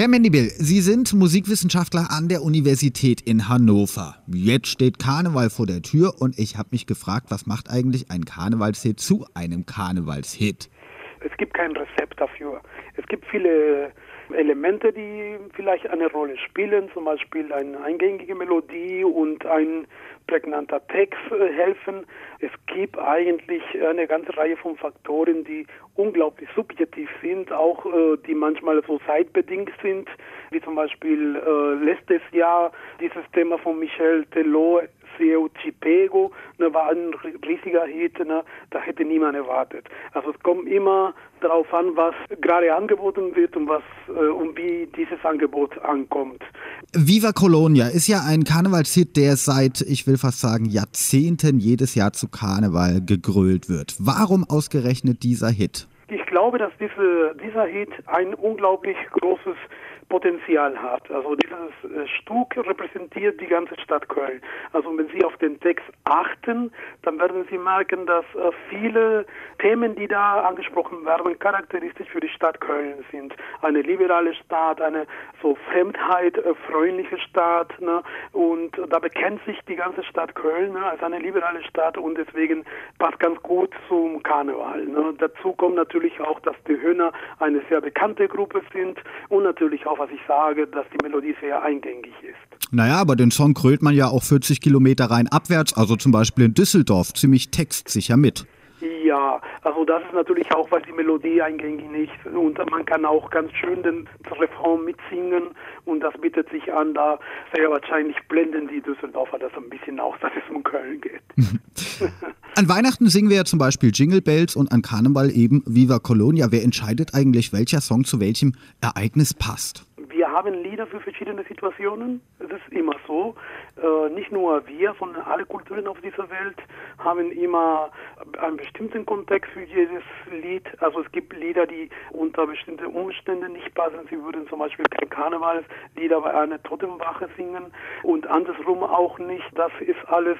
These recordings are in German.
Herr Mendibel, Sie sind Musikwissenschaftler an der Universität in Hannover. Jetzt steht Karneval vor der Tür und ich habe mich gefragt, was macht eigentlich ein Karnevalshit zu einem Karnevalshit? Es gibt kein Rezept dafür. Es gibt viele Elemente, die vielleicht eine Rolle spielen, zum Beispiel eine eingängige Melodie und ein prägnanter Text äh, helfen. Es gibt eigentlich eine ganze Reihe von Faktoren, die unglaublich subjektiv sind, auch äh, die manchmal so zeitbedingt sind, wie zum Beispiel äh, letztes Jahr dieses Thema von Michel Telot Seu Chipego, ne, war ein riesiger Hit, ne, da hätte niemand erwartet. Also es kommt immer darauf an, was gerade angeboten wird und was äh, und wie dieses Angebot ankommt. Viva Colonia ist ja ein Karnevalshit, der seit, ich will fast sagen, Jahrzehnten jedes Jahr zu Karneval gegrölt wird. Warum ausgerechnet dieser Hit? Ich glaube, dass diese, dieser Hit ein unglaublich großes Potenzial hat. Also dieses äh, Stück repräsentiert die ganze Stadt Köln. Also wenn Sie auf den Text achten, dann werden Sie merken, dass äh, viele Themen, die da angesprochen werden, charakteristisch für die Stadt Köln sind. Eine liberale Stadt, eine so Fremdheit, äh, Stadt. Ne? Und da bekennt sich die ganze Stadt Köln ne, als eine liberale Stadt und deswegen passt ganz gut zum Karneval. Ne? Dazu kommt natürlich auch, dass die Höhner eine sehr bekannte Gruppe sind und natürlich auch was ich sage, dass die Melodie sehr eingängig ist. Naja, aber den Song krölt man ja auch 40 Kilometer rein abwärts, also zum Beispiel in Düsseldorf, ziemlich textsicher mit. Ja, also das ist natürlich auch, weil die Melodie eingängig ist und man kann auch ganz schön den Refrain mitsingen und das bietet sich an, da sehr wahrscheinlich blenden die Düsseldorfer das ein bisschen aus, dass es um Köln geht. an Weihnachten singen wir ja zum Beispiel Jingle Bells und an Karneval eben Viva Colonia. Wer entscheidet eigentlich, welcher Song zu welchem Ereignis passt? Haben Lieder für verschiedene Situationen. Es ist immer so. Äh, nicht nur wir, sondern alle Kulturen auf dieser Welt haben immer einen bestimmten Kontext für jedes Lied. Also es gibt Lieder, die unter bestimmten Umständen nicht passen. Sie würden zum Beispiel kein Karnevalslieder bei einer Totenwache singen und andersrum auch nicht. Das ist alles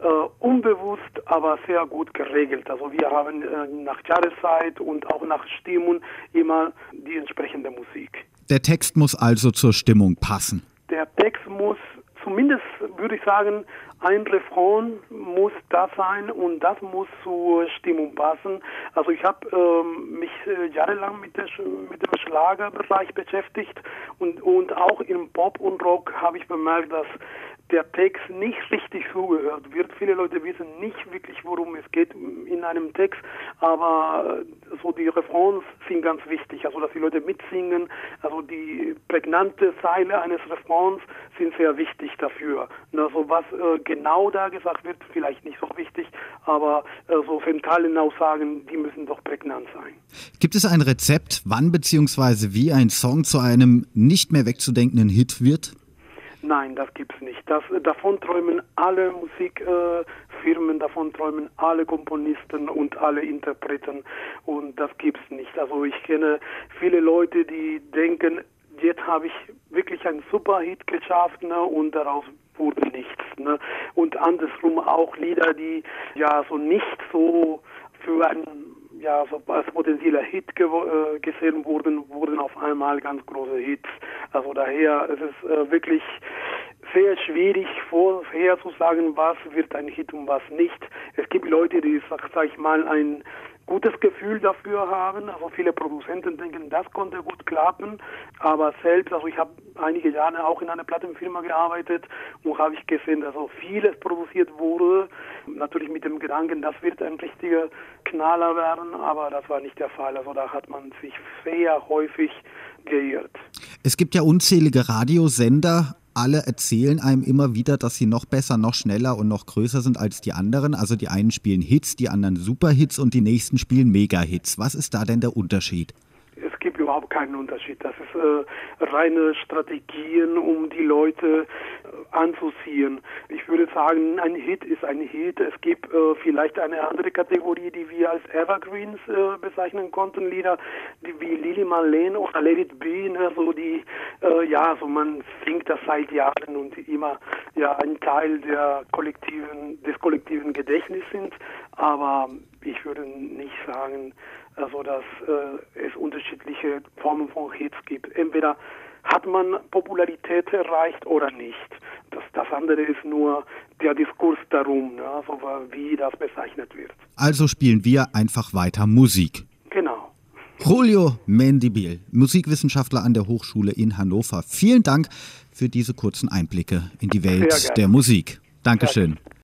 äh, unbewusst, aber sehr gut geregelt. Also wir haben äh, nach Jahreszeit und auch nach Stimmung immer die entsprechende Musik. Der Text muss also zur Stimmung passen. Der Text muss zumindest, würde ich sagen, ein Refrain muss da sein und das muss zur Stimmung passen. Also ich habe ähm, mich äh, jahrelang mit, der, mit dem Schlagerbereich beschäftigt und, und auch im Pop und Rock habe ich bemerkt, dass der Text nicht richtig zugehört wird. Viele Leute wissen nicht wirklich, worum es geht in einem Text, aber so die Refrains sind ganz wichtig, also dass die Leute mitsingen, also die prägnante Zeile eines Refrains sind sehr wichtig dafür. Also was äh, genau da gesagt wird, vielleicht nicht so wichtig, aber äh, so zentrale Aussagen, die müssen doch prägnant sein. Gibt es ein Rezept, wann bzw. wie ein Song zu einem nicht mehr wegzudenkenden Hit wird? Nein, das gibt's nicht. Das, davon träumen alle Musikfirmen, äh, davon träumen alle Komponisten und alle Interpreten und das gibt's nicht. Also ich kenne viele Leute, die denken, jetzt habe ich wirklich einen super Hit geschafft ne, und daraus wurde nichts. Ne. Und andersrum auch Lieder, die ja so nicht so für einen ja, so als potenzieller Hit ge äh, gesehen wurden, wurden auf einmal ganz große Hits. Also daher ist es äh, wirklich sehr schwierig vorherzusagen, was wird ein Hit und was nicht. Es gibt Leute, die, sag, sag ich mal, ein gutes Gefühl dafür haben. Also viele Produzenten denken, das konnte gut klappen, aber selbst, also ich habe einige Jahre auch in einer Plattenfirma gearbeitet und habe ich gesehen, dass auch vieles produziert wurde, natürlich mit dem Gedanken, das wird ein richtiger Knaller werden, aber das war nicht der Fall. Also da hat man sich sehr häufig geirrt. Es gibt ja unzählige Radiosender, alle erzählen einem immer wieder, dass sie noch besser, noch schneller und noch größer sind als die anderen. Also die einen spielen Hits, die anderen Superhits und die nächsten spielen Mega-Hits. Was ist da denn der Unterschied? Überhaupt keinen Unterschied. Das ist äh, reine Strategien, um die Leute äh, anzuziehen. Ich würde sagen, ein Hit ist ein Hit. Es gibt äh, vielleicht eine andere Kategorie, die wir als Evergreens äh, bezeichnen konnten, Lieder die, wie Lili Marlene oder Let It Be, ne, so die, äh, ja, so man singt das seit Jahren und immer ja ein Teil der kollektiven, Gedächtnisses sind. Aber ich würde nicht sagen, also dass äh, es unterschiedliche Formen von Hits gibt. Entweder hat man Popularität erreicht oder nicht. Das, das andere ist nur der Diskurs darum, ne? also wie das bezeichnet wird. Also spielen wir einfach weiter Musik. Genau. Julio Mendibil, Musikwissenschaftler an der Hochschule in Hannover. Vielen Dank für diese kurzen Einblicke in die Welt der Musik. Dankeschön.